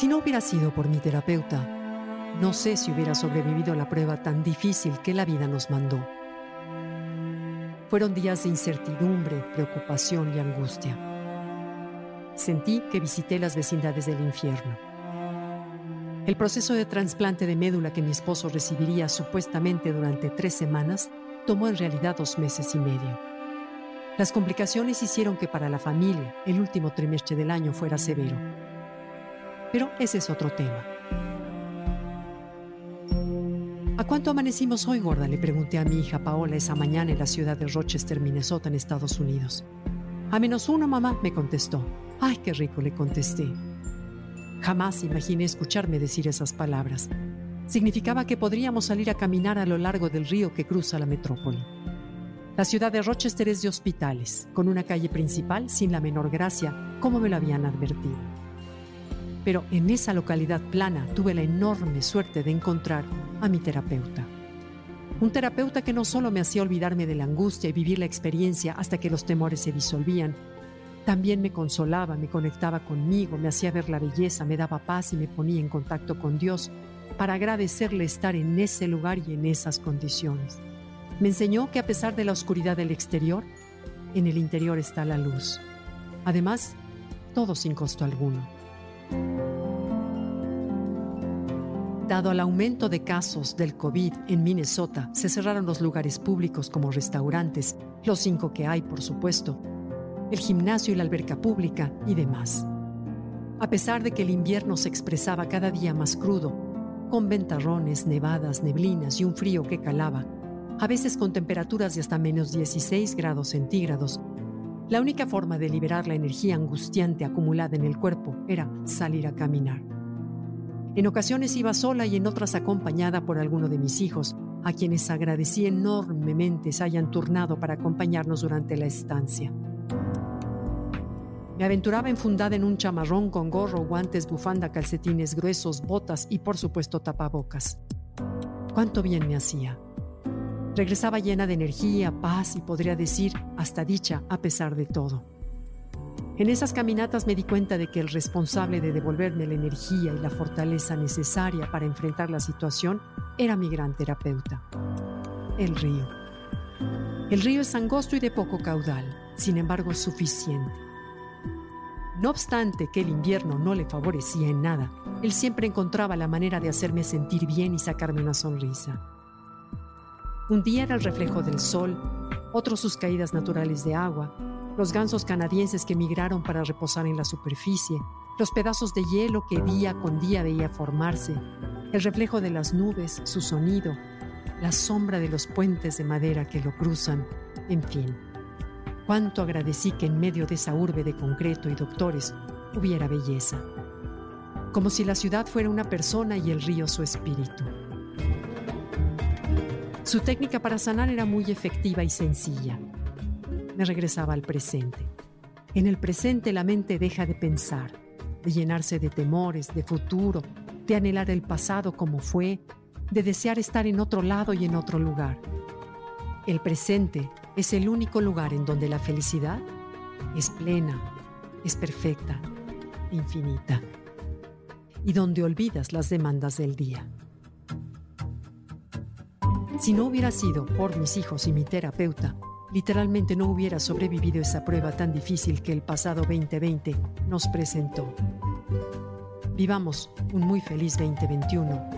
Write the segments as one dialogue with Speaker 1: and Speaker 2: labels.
Speaker 1: Si no hubiera sido por mi terapeuta, no sé si hubiera sobrevivido a la prueba tan difícil que la vida nos mandó. Fueron días de incertidumbre, preocupación y angustia. Sentí que visité las vecindades del infierno. El proceso de trasplante de médula que mi esposo recibiría supuestamente durante tres semanas tomó en realidad dos meses y medio. Las complicaciones hicieron que para la familia el último trimestre del año fuera severo. Pero ese es otro tema. ¿A cuánto amanecimos hoy, gorda? Le pregunté a mi hija Paola esa mañana en la ciudad de Rochester, Minnesota, en Estados Unidos. A menos uno, mamá, me contestó. Ay, qué rico, le contesté. Jamás imaginé escucharme decir esas palabras. Significaba que podríamos salir a caminar a lo largo del río que cruza la metrópoli. La ciudad de Rochester es de hospitales, con una calle principal sin la menor gracia, como me lo habían advertido. Pero en esa localidad plana tuve la enorme suerte de encontrar a mi terapeuta. Un terapeuta que no solo me hacía olvidarme de la angustia y vivir la experiencia hasta que los temores se disolvían, también me consolaba, me conectaba conmigo, me hacía ver la belleza, me daba paz y me ponía en contacto con Dios para agradecerle estar en ese lugar y en esas condiciones. Me enseñó que a pesar de la oscuridad del exterior, en el interior está la luz. Además, todo sin costo alguno. Dado el aumento de casos del COVID en Minnesota, se cerraron los lugares públicos como restaurantes, los cinco que hay, por supuesto, el gimnasio y la alberca pública y demás. A pesar de que el invierno se expresaba cada día más crudo, con ventarrones, nevadas, neblinas y un frío que calaba, a veces con temperaturas de hasta menos 16 grados centígrados, la única forma de liberar la energía angustiante acumulada en el cuerpo era salir a caminar. En ocasiones iba sola y en otras acompañada por alguno de mis hijos, a quienes agradecí enormemente se hayan turnado para acompañarnos durante la estancia. Me aventuraba enfundada en un chamarrón con gorro, guantes, bufanda, calcetines gruesos, botas y por supuesto tapabocas. Cuánto bien me hacía. Regresaba llena de energía, paz y podría decir hasta dicha a pesar de todo. En esas caminatas me di cuenta de que el responsable de devolverme la energía y la fortaleza necesaria para enfrentar la situación era mi gran terapeuta, el río. El río es angosto y de poco caudal, sin embargo suficiente. No obstante que el invierno no le favorecía en nada, él siempre encontraba la manera de hacerme sentir bien y sacarme una sonrisa. Un día era el reflejo del sol, otro sus caídas naturales de agua, los gansos canadienses que migraron para reposar en la superficie, los pedazos de hielo que día con día veía formarse, el reflejo de las nubes, su sonido, la sombra de los puentes de madera que lo cruzan, en fin. Cuánto agradecí que en medio de esa urbe de concreto y doctores hubiera belleza. Como si la ciudad fuera una persona y el río su espíritu. Su técnica para sanar era muy efectiva y sencilla me regresaba al presente. En el presente la mente deja de pensar, de llenarse de temores, de futuro, de anhelar el pasado como fue, de desear estar en otro lado y en otro lugar. El presente es el único lugar en donde la felicidad es plena, es perfecta, infinita, y donde olvidas las demandas del día. Si no hubiera sido por mis hijos y mi terapeuta, literalmente no hubiera sobrevivido esa prueba tan difícil que el pasado 2020 nos presentó. Vivamos un muy feliz 2021,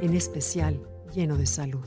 Speaker 1: en especial lleno de salud.